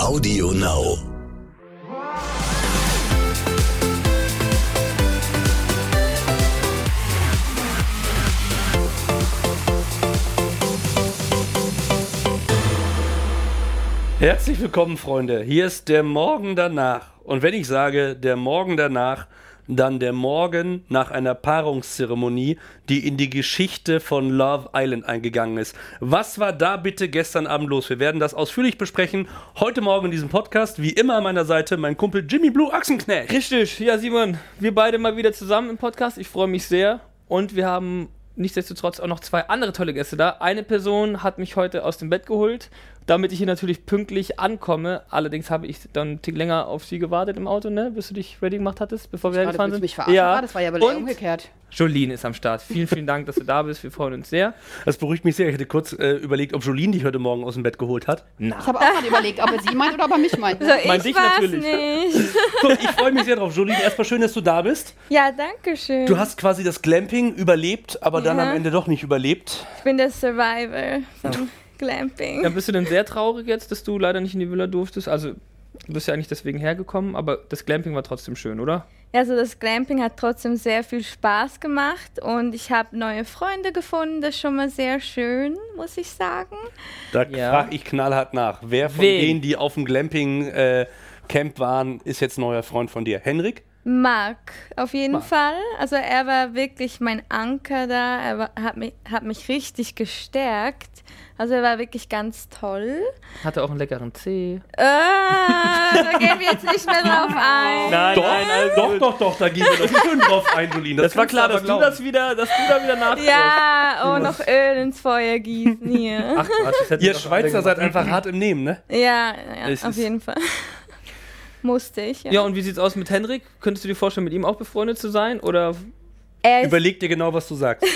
Audio Now. Herzlich willkommen, Freunde. Hier ist der Morgen danach. Und wenn ich sage der Morgen danach, dann der Morgen nach einer Paarungszeremonie, die in die Geschichte von Love Island eingegangen ist. Was war da bitte gestern Abend los? Wir werden das ausführlich besprechen. Heute Morgen in diesem Podcast, wie immer an meiner Seite, mein Kumpel Jimmy Blue Achsenknecht. Richtig, ja Simon, wir beide mal wieder zusammen im Podcast. Ich freue mich sehr. Und wir haben nichtsdestotrotz auch noch zwei andere tolle Gäste da. Eine Person hat mich heute aus dem Bett geholt, damit ich hier natürlich pünktlich ankomme. Allerdings habe ich dann einen Tick länger auf sie gewartet im Auto, ne? Bis du dich ready gemacht hattest, bevor wir hergefahren willst sind. mich verarschen? Ah, das war ja aber umgekehrt. Jolene ist am Start. Vielen, vielen Dank, dass du da bist. Wir freuen uns sehr. Das beruhigt mich sehr. Ich hätte kurz äh, überlegt, ob Jolene dich heute Morgen aus dem Bett geholt hat. Ich habe auch gerade überlegt, ob er sie meint oder ob er mich meint. Mein ich dich war's natürlich. nicht. Gut, ich freue mich sehr drauf. Jolene, erstmal schön, dass du da bist. Ja, danke schön. Du hast quasi das Glamping überlebt, aber dann Ja. am Ende doch nicht überlebt. ich bin der Survivor vom Glamping. Ja, bist du denn sehr traurig jetzt, dass du leider nicht in die Villa durftest? Also, du bist ja eigentlich deswegen hergekommen, aber das Glamping war trotzdem schön, oder? Also das Glamping hat trotzdem sehr viel Spaß gemacht und ich habe neue Freunde gefunden. Das ist schon mal sehr schön, muss ich sagen. Da Ja. frage ich knallhart nach. Wer von Wen? denen, die auf dem Glamping-Camp waren, ist jetzt neuer Freund von dir? Henrik? Marc, auf jeden Marc. Fall. Also er war wirklich mein Anker da. Er war, hat, mich, hat mich richtig gestärkt. Also er war wirklich ganz toll. Hatte auch einen leckeren Tee. Äh, da gehen wir jetzt nicht mehr drauf ein. Nein, Doch, nein, alles doch, doch, doch, da gehen wir doch schön drauf ein, Jolene. Das war kannst klar, dass du das wieder, dass du da wieder nachkommst. Ja, oh, noch Öl ins Feuer gießen hier. Ach Quatsch, das Ihr Schweizer seid einfach hart im Nehmen, ne? Ja, ja auf jeden Fall. Musste ich. Ja. Ja, und wie sieht's aus mit Henrik? Könntest du dir vorstellen, mit ihm auch befreundet zu sein? Oder er Überleg dir genau, was du sagst.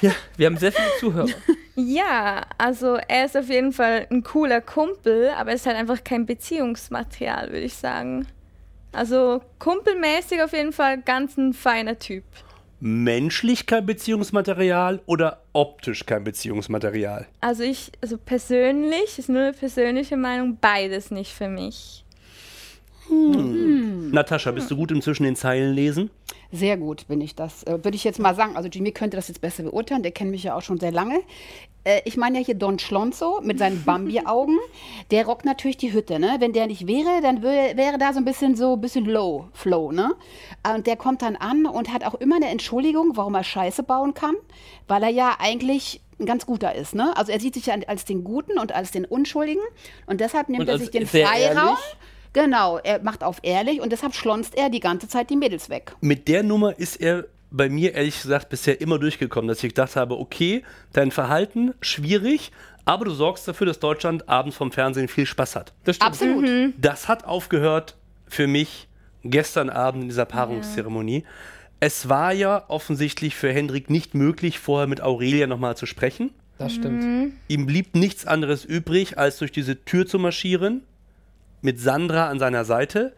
wir haben sehr viele Zuhörer. Ja, also er ist auf jeden Fall ein cooler Kumpel, aber er ist halt einfach kein Beziehungsmaterial, würde ich sagen. Also kumpelmäßig auf jeden Fall ganz ein feiner Typ. Menschlich kein Beziehungsmaterial oder optisch kein Beziehungsmaterial? Also ich, also persönlich, ist nur eine persönliche Meinung, beides nicht für mich. Natascha, bist du gut im Zwischen den Zeilen lesen? Sehr gut bin ich das. Äh, Würde ich jetzt mal sagen. Also Jimmy könnte das jetzt besser beurteilen. Der kennt mich ja auch schon sehr lange. Äh, ich meine ja hier Don Schlonzo mit seinen Bambi-Augen. Der rockt natürlich die Hütte, ne? Wenn der nicht wäre, dann wär, wäre da so ein bisschen so ein bisschen low flow, ne? Und der kommt dann an und hat auch immer eine Entschuldigung, warum er Scheiße bauen kann, weil er ja eigentlich ein ganz guter ist, ne? Also er sieht sich ja als den Guten und als den Unschuldigen und deshalb nimmt Und er sich den Freiraum. ehrlich? Genau, er macht auf ehrlich und deshalb schlonzt er die ganze Zeit die Mädels weg. Mit der Nummer ist er bei mir ehrlich gesagt bisher immer durchgekommen, dass ich gedacht habe, okay, dein Verhalten schwierig, aber du sorgst dafür, dass Deutschland abends vom Fernsehen viel Spaß hat. Das stimmt. Absolut. Das hat aufgehört für mich gestern Abend in dieser Paarungszeremonie. Es war ja offensichtlich für Hendrik nicht möglich, vorher mit Aurelia nochmal zu sprechen. Das stimmt. Ihm blieb nichts anderes übrig, als durch diese Tür zu marschieren, mit Sandra an seiner Seite.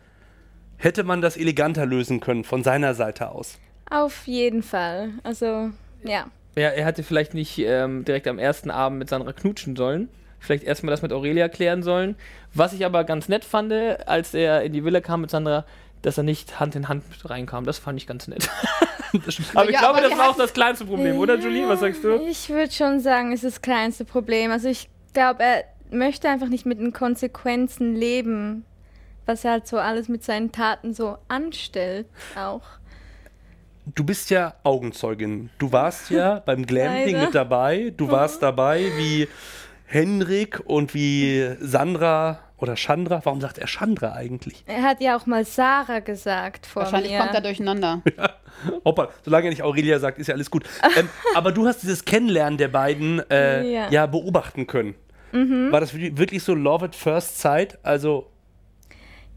Hätte man das eleganter lösen können von seiner Seite aus? Auf jeden Fall. Also, ja. Ja, er hätte vielleicht nicht ähm, direkt am ersten Abend mit Sandra knutschen sollen. Vielleicht erstmal das mit Aurelia klären sollen. Was ich aber ganz nett fand, als er in die Villa kam mit Sandra, dass er nicht Hand in Hand reinkam. Das fand ich ganz nett. aber ich Ja, glaube, aber das war auch das kleinste Problem, oder Julie? Was sagst du? Ich würde schon sagen, es ist das kleinste Problem. Also ich glaube, er möchte einfach nicht mit den Konsequenzen leben, was er halt so alles mit seinen Taten so anstellt auch. Du bist ja Augenzeugin. Du warst ja beim Glamping Leider. mit dabei. Du warst dabei, wie Henrik und wie Sandra oder Chandra. Warum sagt er Chandra eigentlich? Er hat ja auch mal Sarah gesagt vor Wahrscheinlich mir. kommt er durcheinander. Hoppa, solange er nicht Aurelia sagt, ist ja alles gut. ähm, aber du hast dieses Kennenlernen der beiden äh, ja. Ja. beobachten können. War das wirklich wirklich so Love at First Sight? Also,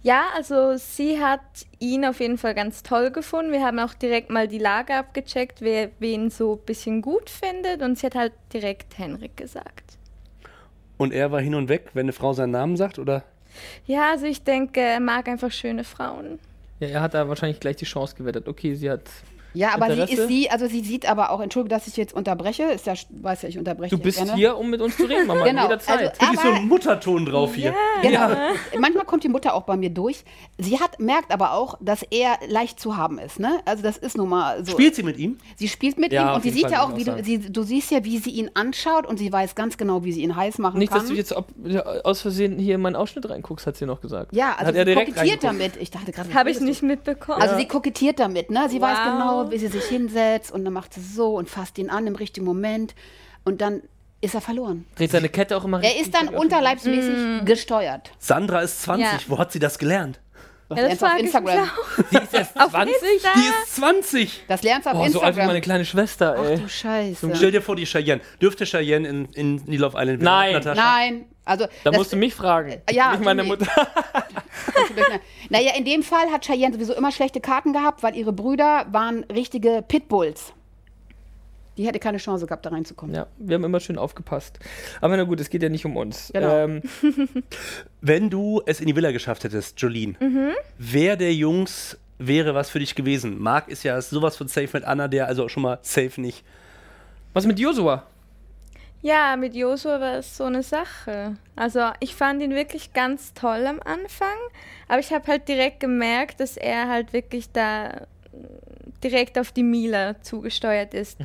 Ja, also sie hat ihn auf jeden Fall ganz toll gefunden. Wir haben auch direkt mal die Lage abgecheckt, wer wen so ein bisschen gut findet. Und sie hat halt direkt Henrik gesagt. und er war hin und weg, wenn eine Frau seinen Namen sagt, oder? Ja, also ich denke, er mag einfach schöne Frauen. Ja, er hat da wahrscheinlich gleich die Chance gewettet. Okay, sie hat Ja, aber sie Interesse? ist sie, also sie sieht aber auch, entschuldige, dass ich jetzt unterbreche, ist ja, weiß ja, ich unterbreche Du bist gerne. hier, um mit uns zu reden, Mama. Genau, Jederzeit. also- Wirklich so Aber- ein Mutterton drauf hier. Genau. Manchmal kommt die Mutter auch bei mir durch. Sie hat, merkt aber auch, dass er leicht zu haben ist. Ne? Also das ist nun mal so. Spielt sie mit ihm? sie spielt mit Ja, ihm und sie sieht Fall, ja auch, wie du, sie, du siehst ja, wie sie ihn anschaut und sie weiß ganz genau, wie sie ihn heiß machen Nicht, kann. dass du jetzt ob, ja, aus Versehen hier in meinen Ausschnitt reinguckst, hat sie noch gesagt. ja, also hat er sie kokettiert damit. Ich dachte gerade, Habe ich nicht mitbekommen. Also sie kokettiert damit, ne? Sie weiß Wow. Genau, wie sie sich hinsetzt und dann macht sie so und fasst ihn an im richtigen Moment und dann ist er verloren. Dreht seine Kette auch immer Er ist dann unterleibsmäßig gesteuert. Sandra ist 20. Ja. Wo hat sie das gelernt? Das ja, das lernst du auf Instagram. Die ist erst 20? Insta. Die ist 20. Das lernst du auf Oh, so alt wie Instagram. meine kleine Schwester, Ach ey. du Scheiße. Stell dir vor, die Cheyenne. Dürfte Cheyenne in, in die Love Island? Nein. Natascha? Nein, also Da das- musst du mich fragen. Ja, nicht meine. Mutter. Naja, in dem Fall hat Cheyenne sowieso immer schlechte Karten gehabt, weil ihre Brüder waren richtige Pitbulls. Die hätte keine Chance gehabt, da reinzukommen. Ja, wir haben immer schön aufgepasst. Aber na gut, es geht ja nicht um uns. Genau. Ähm, Wenn du es in die Villa geschafft hättest, Jolene, wer der Jungs wäre was für dich gewesen? Marc ist ja sowas von safe mit Anna, der also schon mal safe nicht. was mit Josua? Ja, mit Josua war es so eine Sache. Also ich fand ihn wirklich ganz toll am Anfang, aber ich habe halt direkt gemerkt, dass er halt wirklich da äh, direkt auf die Mila zugesteuert ist.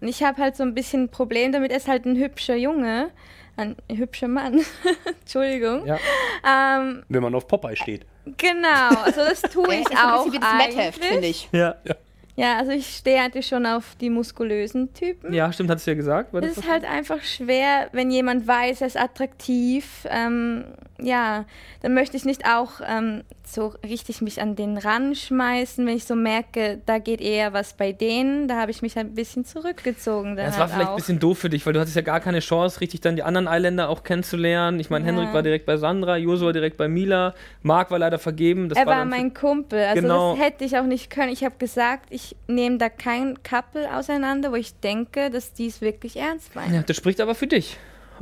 Und ich habe halt so ein bisschen ein Problem damit, er ist halt ein hübscher Junge, ein hübscher Mann, Entschuldigung. Ja. Ähm, Wenn man auf Popeye steht. genau, also das tue ich ist so ein auch bisschen wie das Metheft, finde ich. Ja. ja. Ja, also ich stehe eigentlich schon auf die muskulösen Typen. Ja, stimmt, hat sie ja gesagt. War das Es ist halt einfach schwer, wenn jemand weiß, er ist attraktiv. Ähm, ja, dann möchte ich nicht auch ähm, so richtig mich an den Rand schmeißen, wenn ich so merke, da geht eher was bei denen. Da habe ich mich halt ein bisschen zurückgezogen. Ja, es war halt vielleicht ein auch. bisschen doof für dich, weil du hattest ja gar keine Chance, richtig dann die anderen Eiländer auch kennenzulernen. Ich meine, Ja. Henrik war direkt bei Sandra, Josua direkt bei Mila, Marc war leider vergeben. Das er war für- mein Kumpel, also Genau. das hätte ich auch nicht können. Ich habe gesagt, ich nehme da kein Couple auseinander, wo ich denke, dass die es wirklich ernst meinen. Ja, das spricht aber für dich.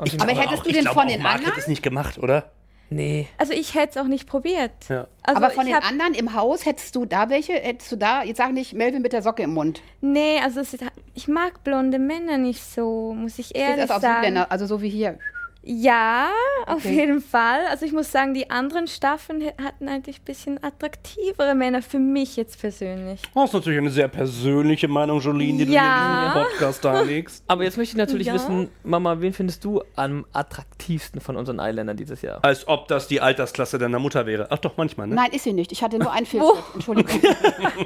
Jeden Aber hättest auch, du ich den von den Marc anderen? hätte es nicht gemacht, oder? nee. Also ich hätte es auch nicht probiert. Ja. Also Aber von ich den anderen im Haus, hättest du da welche? Hättest du da, jetzt sag nicht Melvin mit der Socke im Mund. Nee, also ist, ich mag blonde Männer nicht so, muss ich ehrlich erst auf sagen. Südländer, also so wie hier. Ja, auf Okay. jeden Fall. Also ich muss sagen, die anderen Staffeln hatten eigentlich ein bisschen attraktivere Männer für mich jetzt persönlich. Das ist natürlich eine sehr persönliche Meinung, Jolene, die Ja. du hier in den Podcast darlegst. Aber jetzt möchte ich natürlich Ja. wissen, Mama, wen findest du am attraktivsten von unseren Eiländern dieses Jahr? Als ob das die Altersklasse deiner Mutter wäre. Ach doch, manchmal, ne? Nein, ist sie nicht. Ich hatte nur einen Filter. Entschuldigung.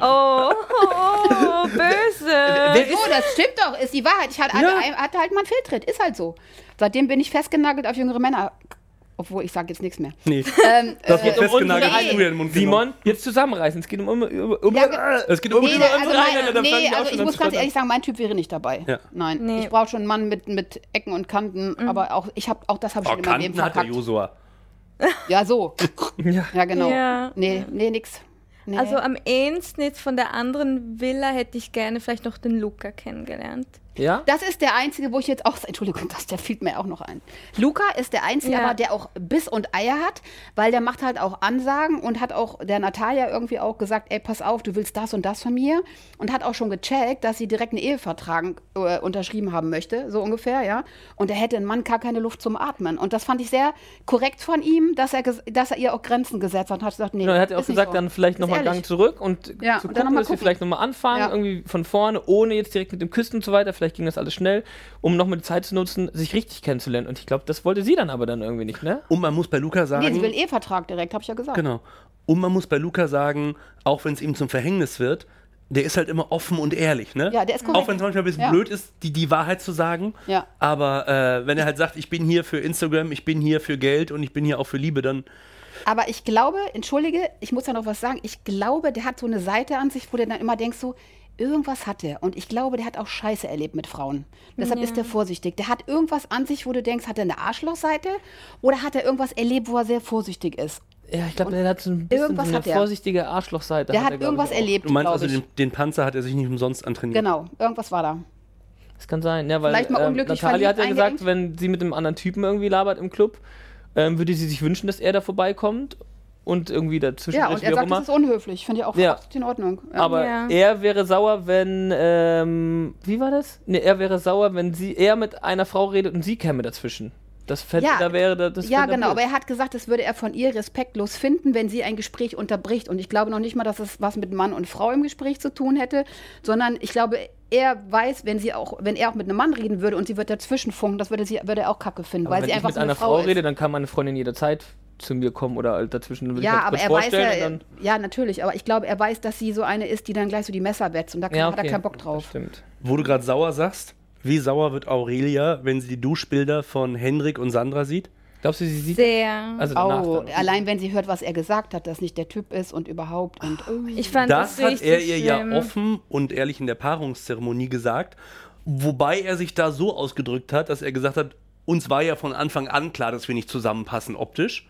Oh, oh böse. Wer So, das stimmt doch, ist die Wahrheit. Ich hatte, Ja. hatte halt mal einen Fehltritt, ist halt so. Seitdem bin ich festgenagelt auf jüngere Männer. Obwohl, ich sage jetzt nichts mehr. Nee. Ähm, Das äh, wird festgenagelt, nee. Simon, jetzt zusammenreißen. Es geht um, um, um, um Ja, es geht um nee, über also, unsere Eiländer. mein, da fangen nee, also ich muss ganz ehrlich sagen, mein Typ wäre nicht dabei. Ja. Nein, Nee. ich brauche schon einen Mann mit, mit Ecken und Kanten, aber auch ich habe auch das habe ich Oh, schon in meinem Leben Kanten hat der verkackt. Josua. Ja, so. Ja. Ja, genau. Ja. Nee, nee, nix. Nee. Also am ehesten jetzt von der anderen Villa hätte ich gerne vielleicht noch den Luca kennengelernt. Ja? Das ist der einzige, wo ich jetzt auch. Entschuldigung, das, der fiel mir auch noch ein. Luca ist der einzige, Ja. aber der auch Biss und Eier hat, weil der macht halt auch Ansagen und hat auch der Natalia irgendwie auch gesagt: Ey, pass auf, du willst das und das von mir. Und hat auch schon gecheckt, dass sie direkt einen Ehevertrag äh, unterschrieben haben möchte, so ungefähr, ja. Und da hätte ein Mann gar keine Luft zum Atmen. Und das fand ich sehr korrekt von ihm, dass er, dass er ihr auch Grenzen gesetzt hat und hat gesagt: Nee, Genau, er hat ja auch gesagt, so. dann vielleicht nochmal ehrlich. Gang zurück und Ja, zu und gucken, dann noch mal dass wir vielleicht nochmal anfangen, Ja. irgendwie von vorne, ohne jetzt direkt mit dem Küssen und so weiter. Vielleicht ging das alles schnell, um nochmal die Zeit zu nutzen, sich richtig kennenzulernen. Und ich glaube, das wollte sie dann aber dann irgendwie nicht, ne? Und man muss bei Luca sagen. Nee, sie will einen Ehevertrag direkt, habe ich ja gesagt. Genau. Und man muss bei Luca sagen, auch wenn es ihm zum Verhängnis wird, der ist halt immer offen und ehrlich, ne? Ja, der ist korrekt. Auch wenn es manchmal ein bisschen Ja. blöd ist, die, die Wahrheit zu sagen. Ja. Aber äh, wenn er halt sagt, ich bin hier für Instagram, ich bin hier für Geld und ich bin hier auch für Liebe, dann. Aber ich glaube, entschuldige, ich muss ja noch was sagen. Ich glaube, der hat so eine Seite an sich, wo du dann immer denkst, so, irgendwas hat er. Und ich glaube, der hat auch Scheiße erlebt mit Frauen. Deshalb ist er vorsichtig. Der hat irgendwas an sich, wo du denkst, hat er eine Arschlochseite oder hat er irgendwas erlebt, wo er sehr vorsichtig ist? Ja, ich glaube, der hat so ein bisschen irgendwas so eine hat vorsichtige Arschlochseite. Der hat, er, irgendwas ich, erlebt, Du meinst also, den, den Panzer hat er sich nicht umsonst antrainiert. Genau, irgendwas war da. Das kann sein, ja, weil Vielleicht mal ähm, unglücklich Natalia hat ja gesagt, wenn sie mit einem anderen Typen irgendwie labert im Club, ähm, würde sie sich wünschen, dass er da vorbeikommt. Und irgendwie dazwischen. Ja, und er sagt, immer. das ist unhöflich. Finde ich auch Ja. absolut in Ordnung. Ja. Aber Ja. er wäre sauer, wenn. Ähm, wie war das? Ne, er wäre sauer, wenn sie er mit einer Frau redet und sie käme dazwischen. Das fände, Ja, da wäre da- das ja, genau, aber er hat gesagt, das würde er von ihr respektlos finden, wenn sie ein Gespräch unterbricht. Und ich glaube noch nicht mal, dass es was mit Mann und Frau im Gespräch zu tun hätte, sondern ich glaube, er weiß, wenn sie auch, wenn er auch mit einem Mann reden würde und sie wird dazwischen funken, das würde sie, würde er auch Kacke finden, Aber weil wenn sie ich einfach mit so einer eine Frau, Frau ist. rede, dann kann meine Freundin jederzeit zu mir kommen oder halt dazwischen. Will ich Ja, halt aber kurz er weiß ja, ja, natürlich, aber ich glaube, er weiß, dass sie so eine ist, die dann gleich so die Messer wetzt und da kann, ja, hat er okay, keinen Bock Das drauf. stimmt. Wo du gerade sauer sagst, wie sauer wird Aurelia, wenn sie die Duschbilder von Henrik und Sandra sieht? Glaubst du, sie sieht. Sehr. Also Oh, allein wenn sie hört, was er gesagt hat, dass nicht der Typ ist und überhaupt und oh. Ich fand das, Das hat er ihr schlimm. ja offen und ehrlich in der Paarungszeremonie gesagt. Wobei er sich da so ausgedrückt hat, dass er gesagt hat, uns war ja von Anfang an klar, dass wir nicht zusammenpassen optisch.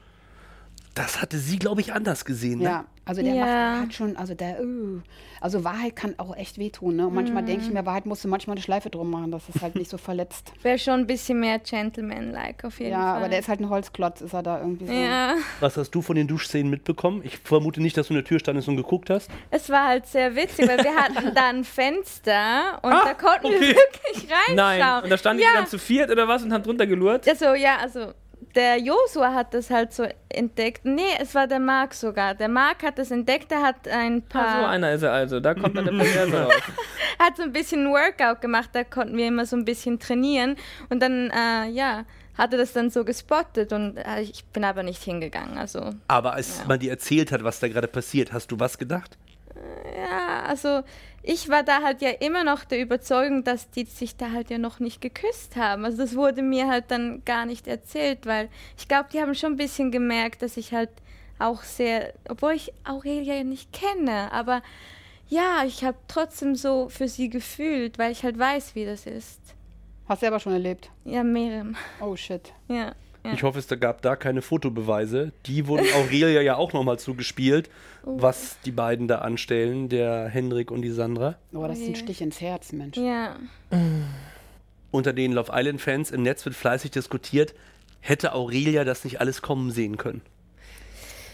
Das hatte sie, glaube ich, anders gesehen. Ne? Ja, also der Ja. macht der hat schon, also der, uh, also Wahrheit kann auch echt wehtun, ne? Und manchmal denke Mhm. ich mir, Wahrheit musst du manchmal eine Schleife drum machen, dass es halt nicht so verletzt. Wäre schon ein bisschen mehr Gentleman-like auf jeden ja, Fall. aber der ist halt ein Holzklotz, ist er da irgendwie so. Ja, Was hast du von den Duschszenen mitbekommen? Ich vermute nicht, dass du in der Tür standest und geguckt hast. es war halt sehr witzig, weil wir hatten da ein Fenster und da konnten wir okay. wirklich reinschauen. Nein, und da standen ja. die dann zu viert oder was und haben drunter gelurrt. Also, ja, also der Josua hat das halt so entdeckt. Nee, es war der Marc sogar. Der Marc hat das entdeckt, der hat ein Ah, paar, so einer ist er also. Da kommt dann der Perverse raus. hat so ein bisschen Workout gemacht, da konnten wir immer so ein bisschen trainieren und dann, äh, ja, hat er das dann so gespottet und äh, ich bin aber nicht hingegangen, also Aber als man dir erzählt hat, was da gerade passiert, hast du was gedacht? Also ich war da halt ja immer noch der Überzeugung, dass die sich da halt ja noch nicht geküsst haben. Also das wurde mir halt dann gar nicht erzählt, weil ich glaube, die haben schon ein bisschen gemerkt, dass ich halt auch sehr, obwohl ich Aurelia ja nicht kenne, aber ja, ich habe trotzdem so für sie gefühlt, weil ich halt weiß, wie das ist. Hast selber schon erlebt. Ja, mehrere. Oh shit. Ja. Ja. Ich hoffe, es gab da keine Fotobeweise. Die wurden Aurelia ja auch nochmal zugespielt, Oh. was die beiden da anstellen, der Henrik und die Sandra. Oh, das ist ein je. Stich ins Herz, Mensch. Ja. Unter den Love Island-Fans im Netz wird fleißig diskutiert, hätte Aurelia das nicht alles kommen sehen können.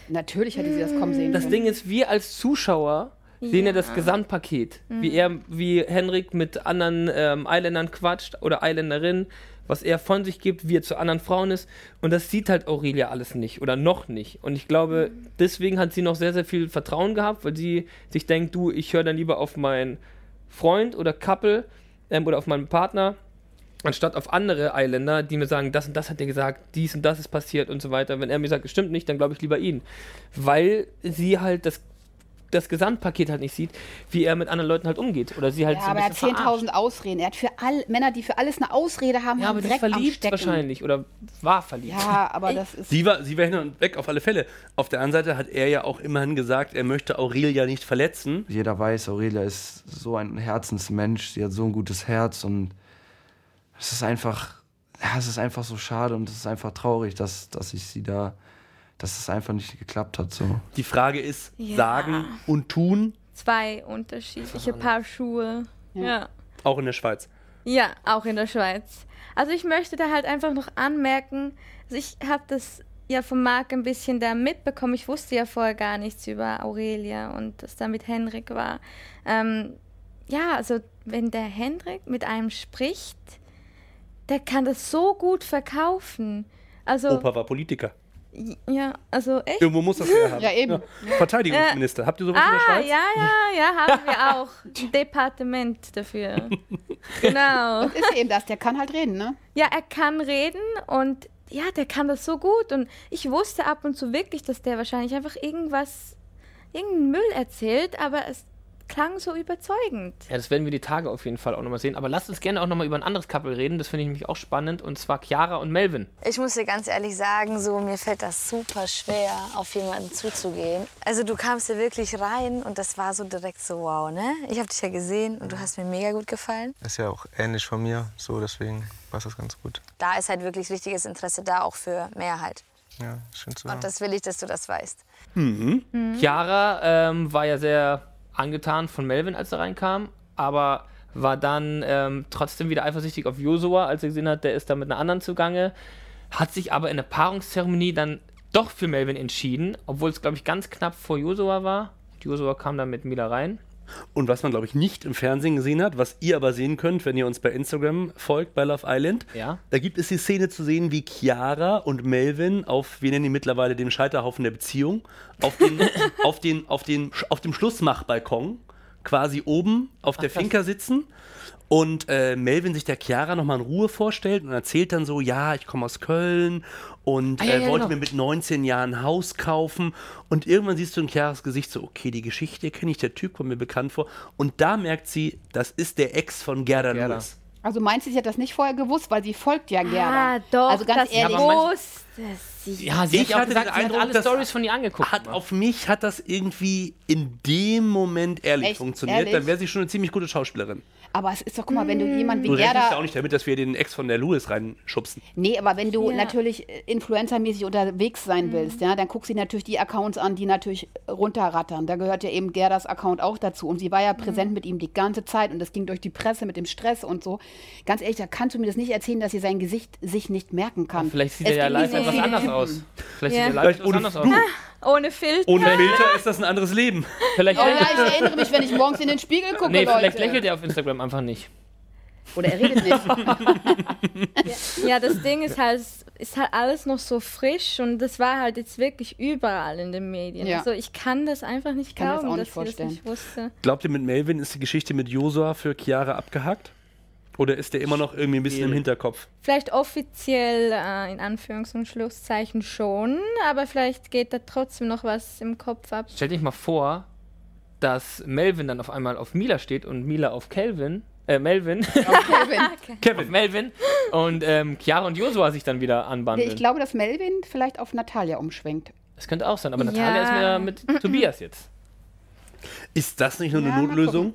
Natürlich hätte sie das kommen sehen Das können. Dding ist, wir als Zuschauer sehen ja, Ja. das Gesamtpaket. Wie er, wie Henrik mit anderen ähm, Isländern quatscht oder Isländerinnen, was er von sich gibt, wie er zu anderen Frauen ist. Und das sieht halt Aurelia alles nicht oder noch nicht. Und ich glaube, deswegen hat sie noch sehr, sehr viel Vertrauen gehabt, weil sie sich denkt, du, ich höre dann lieber auf meinen Freund oder Couple ähm, oder auf meinen Partner, anstatt auf andere Eiländer, die mir sagen, das und das hat er gesagt, dies und das ist passiert und so weiter. Wenn er mir sagt, es stimmt nicht, dann glaube ich lieber ihn. Weil sie halt das, das Gesamtpaket halt nicht sieht, wie er mit anderen Leuten halt umgeht. Oder sie halt Ja, so ein aber er hat bisschen verarscht. 10.000 Ausreden. Er hat für all, Männer, die für alles eine Ausrede haben, Ja, haben aber sie Dreck ist am verliebt Stecken. wahrscheinlich oder war verliebt. Ja, aber das ist... Sie war, sie war hin und weg auf alle Fälle. Auf der anderen Seite hat er ja auch immerhin gesagt, er möchte Aurelia nicht verletzen. Jeder weiß, Aurelia ist so ein Herzensmensch, sie hat so ein gutes Herz und es ist einfach, ja, es ist einfach so schade und es ist einfach traurig, dass, dass ich sie da, dass es einfach nicht geklappt hat. So. Die Frage ist, Ja. sagen und tun, Zwei unterschiedliche Paar Schuhe. Ja. auch in der Schweiz. Ja, auch in der Schweiz. Also ich möchte da halt einfach noch anmerken, also ich habe das ja von Marc ein bisschen da mitbekommen. Ich wusste ja vorher gar nichts über Aurelia und was da mit Henrik war. Ähm, ja, also wenn der Henrik mit einem spricht, der kann das so gut verkaufen. Also Opa war Politiker. Ja, also echt. Irgendwo muss das her haben. Ja, eben. Verteidigungsminister. Habt ihr sowas in der Ah, Schweiz? ja, ja, ja, haben wir auch. Ein Departement dafür. Genau. Das ist eben das, der kann halt reden, ne? Ja, er kann reden und ja, der kann das so gut. Und ich wusste ab und zu wirklich, dass der wahrscheinlich einfach irgendwas, irgendeinen Müll erzählt, aber es klang so überzeugend. Ja, das werden wir die Tage auf jeden Fall auch nochmal sehen. Aber lasst uns gerne auch nochmal über ein anderes Couple reden. Das finde ich nämlich auch spannend. Und zwar Chiara und Melvin. Ich muss dir ganz ehrlich sagen, so mir fällt das super schwer, auf jemanden zuzugehen. Also du kamst ja wirklich rein und das war so direkt so wow, ne? Ich habe dich ja gesehen und du hast mir mega gut gefallen. Ist ja auch ähnlich von mir, so deswegen passt das ganz gut. Da ist halt wirklich richtiges Interesse da, auch für Mehrheit. Ja, schön zu hören. Und das will ich, dass du das weißt. Chiara ähm, war ja sehr angetan von Melvin, als er reinkam, aber war dann ähm, trotzdem wieder eifersüchtig auf Josua, als er gesehen hat, der ist da mit einer anderen zugange. Hat sich aber in der Paarungszeremonie dann doch für Melvin entschieden, obwohl es, glaube ich, ganz knapp vor Josua war. Josua kam dann mit Mila rein. Und was man, glaube ich, nicht im Fernsehen gesehen hat, was ihr aber sehen könnt, wenn ihr uns bei Instagram folgt, bei Love Island, Ja. da gibt es die Szene zu sehen, wie Chiara und Melvin auf, wir nennen ihn mittlerweile den Scheiterhaufen der Beziehung, auf, den, auf, den, auf, den, auf dem Schlussmachbalkon quasi oben auf der Finca sitzen und äh, Melvin sich der Chiara nochmal in Ruhe vorstellt und erzählt dann so, ja, ich komme aus Köln und Ah, ja, äh, ja, wollte genau. mir mit 19 Jahren ein Haus kaufen und irgendwann siehst du in Chiaras Gesicht so, okay, die Geschichte kenne ich, der Typ kommt mir bekannt vor und da merkt sie, das ist der Ex von Gerda, Gerda. Lewis. Also meinst du, sie hat das nicht vorher gewusst, weil sie folgt ja Gerda. Ah, doch, also ganz das ehrlich. wusste sie. Ja, sie Ich hatte gesagt, den sie Eindruck, alle Stories von ihr angeguckt. Hat auf mich hat das irgendwie in dem Moment ehrlich Echt? funktioniert. Ehrlich? Dann wäre sie schon eine ziemlich gute Schauspielerin. Aber es ist doch, guck mal, wenn du jemanden wie Du Gerda. auch nicht damit, dass wir den Ex von der Lewis reinschubsen. Nee, aber wenn du Ja. natürlich äh, influencermäßig unterwegs sein willst, ja, dann guckst du dir natürlich die Accounts an, die natürlich runterrattern. Da gehört ja eben Gerdas Account auch dazu. Und sie war ja präsent mit ihm die ganze Zeit und das ging durch die Presse mit dem Stress und so. Ganz ehrlich, da kannst du mir das nicht erzählen, dass sie sein Gesicht sich nicht merken kann. Vielleicht sieht Es er ja live etwas anders aus. Vielleicht Ja. sieht er live etwas ohne anders aus. Ohne Filter. Ohne Filter ist das ein anderes Leben. Vielleicht, Oh ja, ich erinnere mich, wenn ich morgens in den Spiegel gucke, nee, Leute. vielleicht lächelt er auf Instagram einfach nicht. Oder er redet nicht. Ja, das Ding ist halt, es ist halt alles noch so frisch und das war halt jetzt wirklich überall in den Medien. Ja. Also ich kann das einfach nicht kann mir das glauben, auch dass nicht sie das vorstellen. nicht wusste. Glaubt ihr, mit Melvin ist die Geschichte mit Josua für Chiara abgehakt? Oder ist der immer noch irgendwie ein bisschen im Hinterkopf? Vielleicht offiziell äh, in Anführungs- und Schlusszeichen schon, aber vielleicht geht da trotzdem noch was im Kopf ab. Stell dich mal vor, dass Melvin dann auf einmal auf Mila steht und Mila auf Kelvin. Äh, Melvin. Kevin. auf Kevin, Melvin. Und ähm, Chiara und Josua sich dann wieder Nee, anbandeln. ich glaube, dass Melvin vielleicht auf Natalia umschwenkt. das könnte auch sein, aber Ja. Natalia ist mir mit Tobias jetzt. ist das nicht nur eine Ja, Notlösung?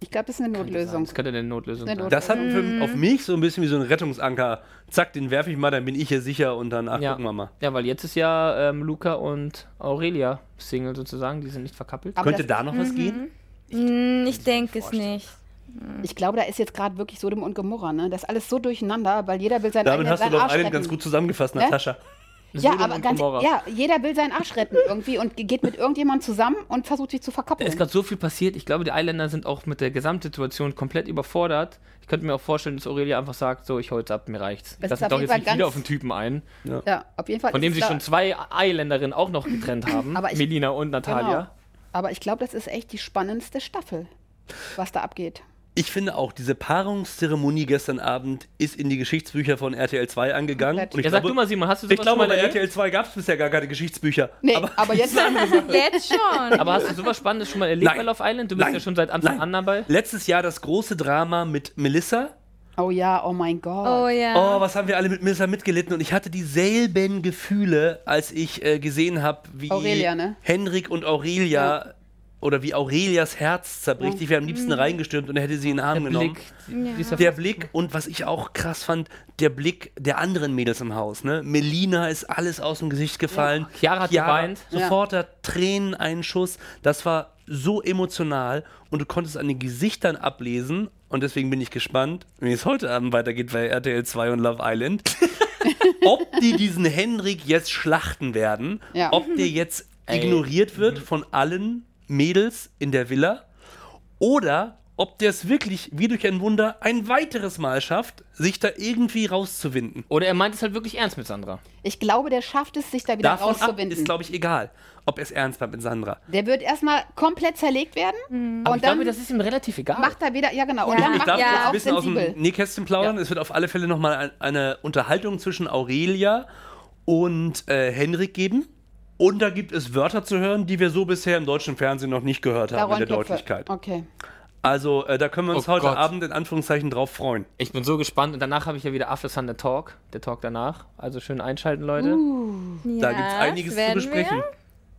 Ich glaube, das ist eine Notlösung. Das könnte eine Notlösung sein. Das hat für, auf mich so ein bisschen wie so ein Rettungsanker. Zack, den werfe ich mal, dann bin ich hier sicher und dann, ach, Ja. gucken wir mal. Ja, weil jetzt ist ja ähm, Luca und Aurelia Single sozusagen, die sind nicht verkappelt. Aber Könnte da noch was gehen? Hm, ich denke es nicht. ich glaube, da ist jetzt gerade wirklich Sodom und Gomorra. Ne? Das ist alles so durcheinander, weil jeder will seinen Damit eigenen hast du doch einen ganz gut zusammengefasst, Ne? Natascha. Ja, Sodom aber ganz, Gomorra. ja, jeder will seinen Arsch retten irgendwie und geht mit irgendjemandem zusammen und versucht sich zu verkappeln. ist gerade so viel passiert. Ich glaube, die Eiländer sind auch mit der Gesamtsituation komplett überfordert. Ich könnte mir auch vorstellen, dass Aurelia einfach sagt, so, ich hol jetzt ab, mir reicht's. Ich Das lasse ist auf doch jeden jetzt nicht wieder auf den Typen ein, Ja, auf jeden Fall. von dem es sich schon zwei Eiländerinnen auch noch getrennt haben. Aber ich- Melina und Natalia. Genau. Aber ich glaube, das ist echt die spannendste Staffel, was da abgeht. Ich finde auch, diese Paarungszeremonie gestern Abend ist in die Geschichtsbücher von RTL 2 angegangen. Und ich Ja, sag glaube, du mal, Simon, hast du ich sowas glaube, schon mal bei erlebt? RTL 2 gab es bisher gar keine Geschichtsbücher. Nee, aber, aber, jetzt Jetzt schon. Aber hast du sowas Spannendes schon mal erlebt Nein. bei Love Island? Du bist Nein. ja schon seit Anfang Nein. an dabei. letztes Jahr das große Drama mit Melissa. Oh ja, oh mein Gott. Oh ja. Oh, was haben wir alle mit Melissa mitgelitten? Und ich hatte dieselben Gefühle, als ich äh, gesehen habe, wie Aurelia, ne? Henrik und Aurelia oder wie Aurelias Herz zerbricht. Ich wäre am liebsten reingestürmt und hätte sie in den Arm Der genommen. Blick. dieser Der Blick und was ich auch krass fand, der Blick der anderen Mädels im Haus. Ne? Melina ist alles aus dem Gesicht gefallen. Chiara hat geweint. Sofort der Träneneinschuss. Das war so emotional und du konntest an den Gesichtern ablesen. Und deswegen bin ich gespannt, wie es heute Abend weitergeht bei RTL 2 und Love Island. ob die diesen Henrik jetzt schlachten werden, Ja. ob der jetzt Ey. ignoriert wird von allen Mädels in der Villa oder ob der es wirklich wie durch ein Wunder ein weiteres Mal schafft, sich da irgendwie rauszuwinden. Oder er meint es halt wirklich ernst mit Sandra. Ich glaube, der schafft es, sich da wieder Davon ab rauszuwinden. ist, glaube ich, egal, ob er es ernst meint mit Sandra. der wird erstmal komplett zerlegt werden Aber und ich dann glaube, das ist ihm relativ egal. macht er wieder, ja genau, und Ja. dann Ich macht darf er jetzt ein auch bisschen aus sensibel. dem Nähkästchen plaudern. Ja. Es wird auf alle Fälle nochmal ein, eine Unterhaltung zwischen Aurelia und äh, Henrik geben. Und da gibt es Wörter zu hören, die wir so bisher im deutschen Fernsehen noch nicht gehört haben in der Rollenköpfe. Deutlichkeit. Okay. Also äh, da können wir uns Oh heute Gott. Abend in Anführungszeichen drauf freuen. Ich bin so gespannt. Und danach habe ich ja wieder After Sun der Talk. Der Talk danach. Also schön einschalten, Leute. Da gibt es Ja, einiges zu besprechen. wir.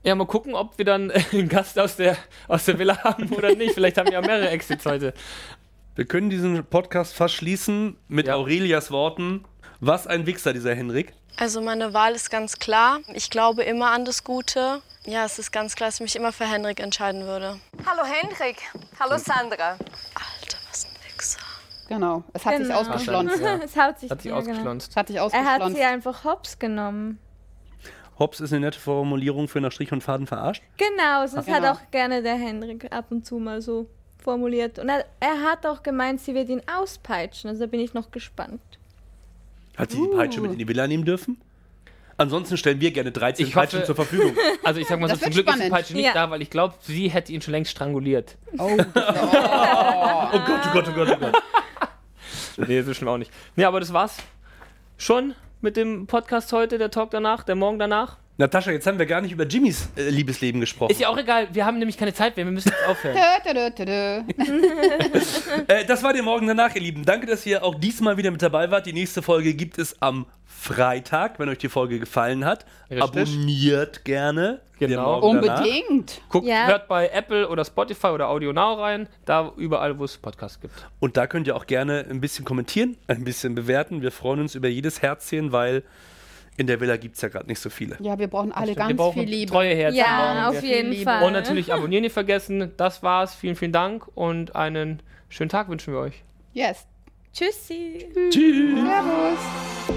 Ja, mal gucken, ob wir dann einen Gast aus der, aus der Villa haben oder nicht. Vielleicht haben wir ja mehrere Exits heute. Wir können diesen Podcast fast schließen mit Ja. Aurelias Worten. Was ein Wichser, dieser Henrik. Also meine Wahl ist ganz klar. Ich glaube immer an das Gute. Ja, es ist ganz klar, dass ich mich immer für Henrik entscheiden würde. Hallo Henrik. Hallo Sandra. Alter, was ein Wichser. Genau, es hat sich Genau. ausgeschlonzt. Ja. Es hat sich, Hat sich ja, genau. ausgeschlonzt. Es hat sich Er hat ausgeschlonzt. sie einfach hops genommen. Hops ist eine nette Formulierung für nach Strich und Faden verarscht. Genau, das Genau. hat auch gerne der Henrik ab und zu mal so formuliert. Und er, er hat auch gemeint, sie wird ihn auspeitschen. Also da bin ich noch gespannt. Hat sie die Peitsche mit in die Villa nehmen dürfen? Ansonsten stellen wir gerne 13 Ich hoffe- Peitschen zur Verfügung. Also ich sag mal so, zum Glück ist die spannend. Peitsche nicht Ja. da, weil ich glaube, sie hätte ihn schon längst stranguliert. Oh, Oh Gott, oh Gott, oh Gott, oh Gott. Nee, so schlimm auch nicht. Nee, aber das war's schon mit dem Podcast heute, der Talk danach, der Morgen danach. Natascha, jetzt haben wir gar nicht über Jimmys äh, Liebesleben gesprochen. Ist ja auch egal, wir haben nämlich keine Zeit mehr, wir müssen jetzt aufhören. Äh, das war der Morgen danach, ihr Lieben. Danke, dass ihr auch diesmal wieder mit dabei wart. Die nächste Folge gibt es am Freitag, wenn euch die Folge gefallen hat. Richtig. Abonniert gerne. Genau. Morgen danach. Unbedingt. Guckt, Ja. hört bei Apple oder Spotify oder Audio Now rein, da überall, wo es Podcasts gibt. Und da könnt ihr auch gerne ein bisschen kommentieren, ein bisschen bewerten. Wir freuen uns über jedes Herzchen, weil in der Villa gibt es ja gerade nicht so viele. Ja, wir brauchen alle wir ganz brauchen viel Liebe. treue Herzen. Ja, auf wir. jeden Liebe. Fall. Und natürlich abonnieren nicht vergessen. Das war's. Vielen, vielen Dank und einen schönen Tag wünschen wir euch. Yes. Tschüssi. Tschüss. Servus.